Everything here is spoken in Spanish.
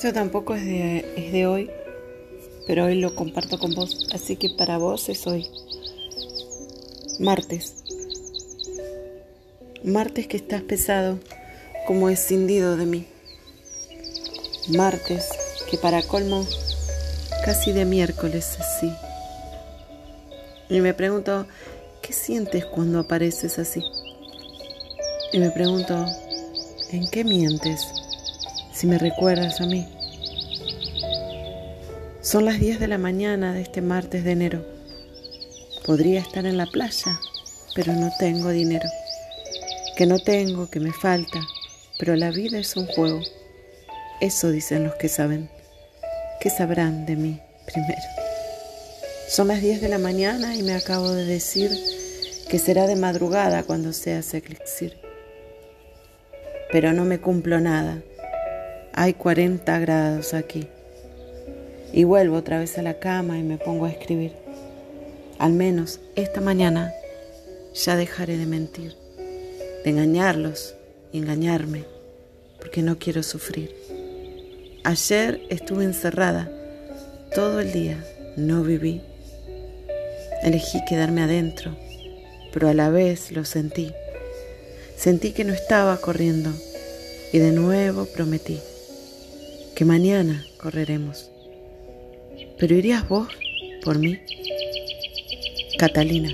Esto tampoco es de, es de hoy, pero hoy lo comparto con vos, así que para vos es hoy. Martes. Martes que estás pesado como escindido de mí. Martes que para colmo casi de miércoles así. Y me pregunto, ¿qué sientes cuando apareces así? Y me pregunto, ¿en qué mientes si me recuerdas a mí? Son las 10 de la mañana de este martes de enero. Podría estar en la playa, pero no tengo dinero. Que no tengo, que me falta, pero la vida es un juego. Eso dicen los que saben. ¿Qué sabrán de mí primero? Son las 10 de la mañana y me acabo de decir que será de madrugada cuando seas elixir. Pero no me cumplo nada. Hay 40 grados aquí. Y vuelvo otra vez a la cama y me pongo a escribir. Al menos esta mañana ya dejaré de mentir, de engañarlos y engañarme, porque no quiero sufrir. Ayer estuve encerrada todo el día, no viví Elegí quedarme adentro, pero a la vez lo sentí. Sentí que no estaba corriendo y de nuevo prometí que mañana correremos. Pero irías vos por mí, Catalina.